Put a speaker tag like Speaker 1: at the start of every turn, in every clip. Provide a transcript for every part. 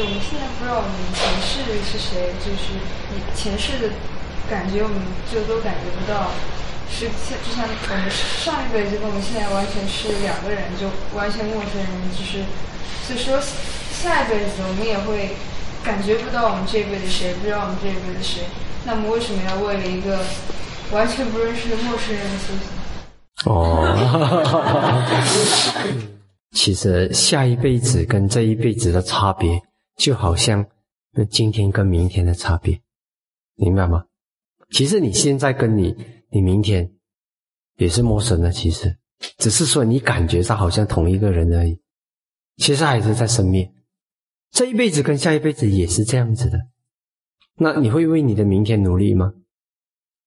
Speaker 1: 我们现在不知道我们前世是谁，就是你前世的感觉，我们就都感觉不到。是像就像我们上一辈子跟我们现在完全是两个人，就完全陌生人，就是所以说下一辈子我们也会感觉不到我们这一辈子谁，不知道我们这一辈子谁。那么为什么要为了一个完全不认识的陌生人修行？
Speaker 2: 哦，其实下一辈子跟这一辈子的差别，就好像那今天跟明天的差别，明白吗？其实你现在跟你你明天也是陌生的，其实只是说你感觉上好像同一个人而已，其实还是在生灭。这一辈子跟下一辈子也是这样子的。那你会为你的明天努力吗？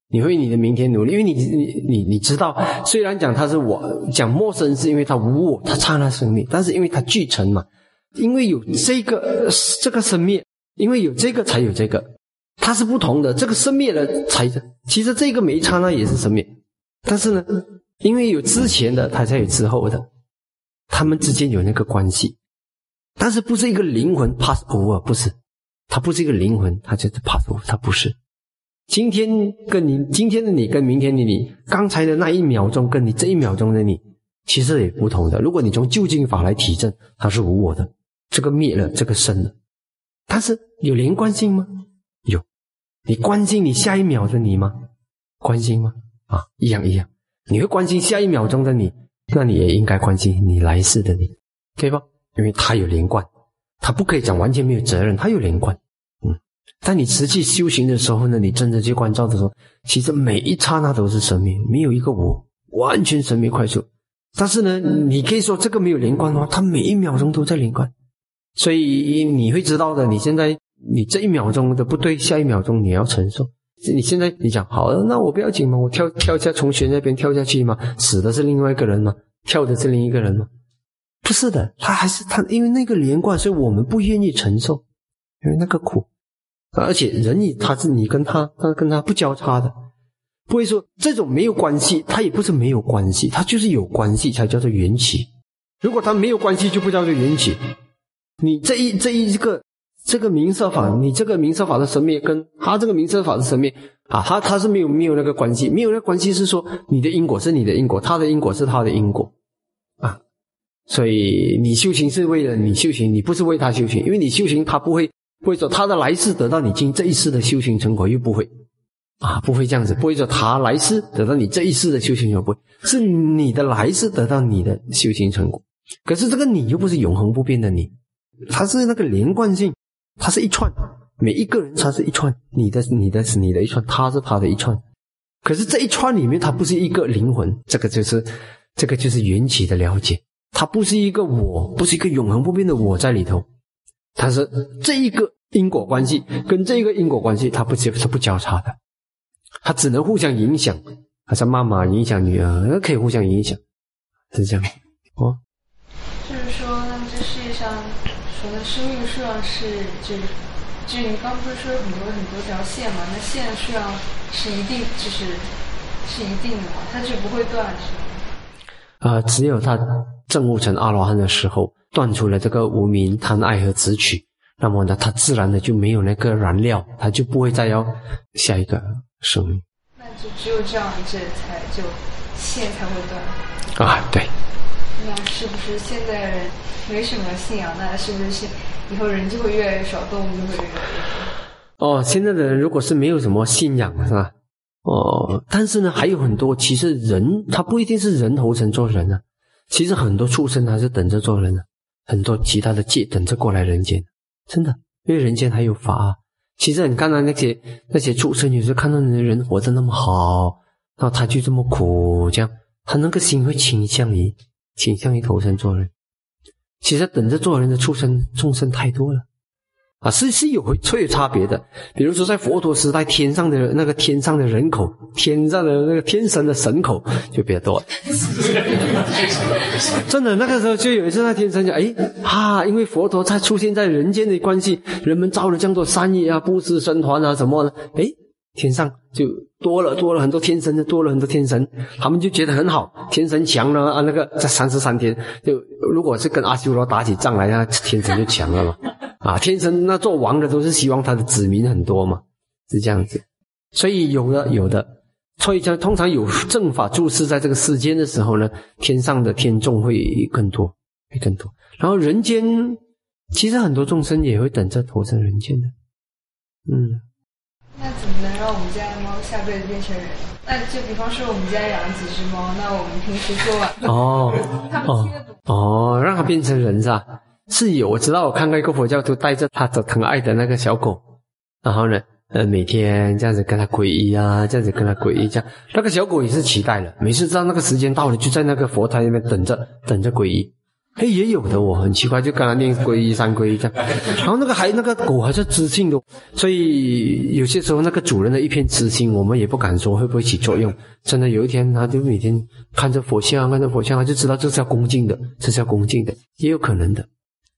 Speaker 2: 你会你的明天努力，因为你你你你知道，虽然讲他是我讲陌生，是因为他无我，他刹那生命，但是因为他具成嘛，因为有这个这个生灭，因为有这个才有这个，它是不同的，这个生灭了才，其实这个没刹那也是生灭，但是呢，因为有之前的，它才有之后的，他们之间有那个关系，但是不是一个灵魂 pass over，不是，它不是一个灵魂，它就是 pass over，它不是。今天跟你今天的你跟明天的你，刚才的那一秒钟跟你这一秒钟的你，其实也不同的。如果你从究竟法来体证，它是无我的，这个灭了，这个生了，但是有连贯性吗？有。你关心你下一秒的你吗？关心吗？啊，一样一样。你会关心下一秒钟的你，那你也应该关心你来世的你，可以吧？因为它有连贯，它不可以讲完全没有责任，它有连贯。在你实际修行的时候呢，你真的去关照的时候，其实每一刹那都是生命，没有一个我，完全生命快速。但是呢，你可以说这个没有连贯的话，它每一秒钟都在连贯，所以你会知道的。你现在你这一秒钟的不对，下一秒钟你要承受。你现在你讲好了，那我不要紧吗？我跳跳下从悬崖边跳下去吗？死的是另外一个人吗？跳的是另一个人吗？不是的，他还是他，因为那个连贯，所以我们不愿意承受，因为那个苦。而且人你他是你跟他，他跟他不交叉的，不会说这种没有关系，他也不是没有关系，他就是有关系才叫做缘起。如果他没有关系，就不叫做缘起。你这一这一个这个明色法，你这个明色法的生灭，跟他这个明色法的生灭啊，他他是没有没有那个关系，没有那个关系是说你的因果是你的因果，他的因果是他的因果啊。所以你修行是为了你修行，你不是为他修行，因为你修行他不会。不会说他的来世得到你今这一世的修行成果，又不会，啊，不会这样子。不会说他来世得到你这一世的修行成果，不会，是你的来世得到你的修行成果。可是这个你又不是永恒不变的你，它是那个连贯性，它是一串，每一个人他是一串，你的你的是你的一串，他是他的一串。可是这一串里面，它不是一个灵魂，这个就是这个就是缘起的了解，它不是一个我，不是一个永恒不变的我在里头。它是这一个因果关系跟这一个因果关系，它不是是不交叉的，它只能互相影响，好像妈妈影响女儿，可以互相影响，是这样。
Speaker 1: 哦，就是说，那么这世界上，说的生命数量是，就就你刚不是说很多很多条线嘛？那线的数量是一定，就是是一定的嘛？它就不会断，是吗？
Speaker 2: 啊，只有他证悟成阿罗汉的时候。断除了这个无名贪爱和执取，那么呢，他自然的就没有那个燃料，他就不会再要下一个生命。
Speaker 1: 那就只有这样，这才就线才会断
Speaker 2: 啊！对。
Speaker 1: 那是不是现在人没什么信仰？那是不是以后人就会越来越少，动物就会越来越多？
Speaker 2: 哦，现在的人如果是没有什么信仰，是吧？哦，但是呢，还有很多，其实人他不一定是人头成做人啊，其实很多畜生还是等着做人呢。很多其他的界等着过来人间，真的，因为人间还有法。其实你看到那些那些畜生，有时候看到那人活得那么好，然后他就这么苦，这样他那个心会倾向于倾向于投身做人。其实等着做人的畜生众生太多了。啊，是是有会有差别的。比如说，在佛陀时代，天上的那个天上的人口，天上的那个天神的神口就比较多。真的，那个时候就有一次，那天神讲：“哎，啊，因为佛陀才出现在人间的关系，人们造了这样多善业啊，布施僧团啊什么的，哎，天上就多了多了很多天神，就多了很多天神，他们就觉得很好，天神强了啊。那个在三十三天，就如果是跟阿修罗打起仗来，那天神就强了嘛。”啊，天神那做王的都是希望他的子民很多嘛，是这样子。所以有的有的，所以讲通常有正法注释在这个世间的时候呢，天上的天众会更多，会更多。然后人间其实很多众生也会等着投生人间的，嗯。
Speaker 1: 那怎么能让我们家的猫下辈子变成人？那就比方说我们家养了几只猫，那我们平时做完哦，他们听得懂
Speaker 2: 哦，让它变成人是吧？是有，我知道，我看过一个佛教徒带着他的疼爱的那个小狗，然后呢，呃，每天这样子跟他皈依啊，这样子跟他皈依，这样那个小狗也是期待了，每次知道那个时间到了，就在那个佛台那边等着，等着皈依。嘿，也有的我很奇怪，就跟他念皈依三皈依这样，然后那个还那个狗还是知性的，所以有些时候那个主人的一片痴心，我们也不敢说会不会起作用。真的有一天，他就每天看着佛像，看着佛像，他就知道这是要恭敬的，这是要恭敬的，也有可能的。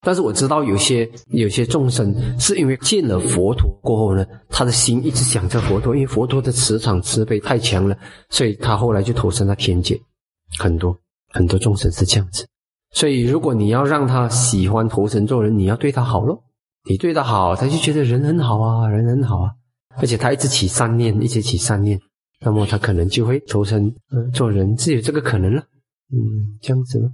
Speaker 2: 但是我知道有些有些众生是因为见了佛陀过后呢，他的心一直想着佛陀，因为佛陀的磁场慈悲太强了，所以他后来就投身到天界。很多很多众生是这样子，所以如果你要让他喜欢投身做人，你要对他好咯。你对他好，他就觉得人很好啊，人很好啊，而且他一直起善念，一直起善念，那么他可能就会投身做人，是有这个可能了。嗯，这样子吗？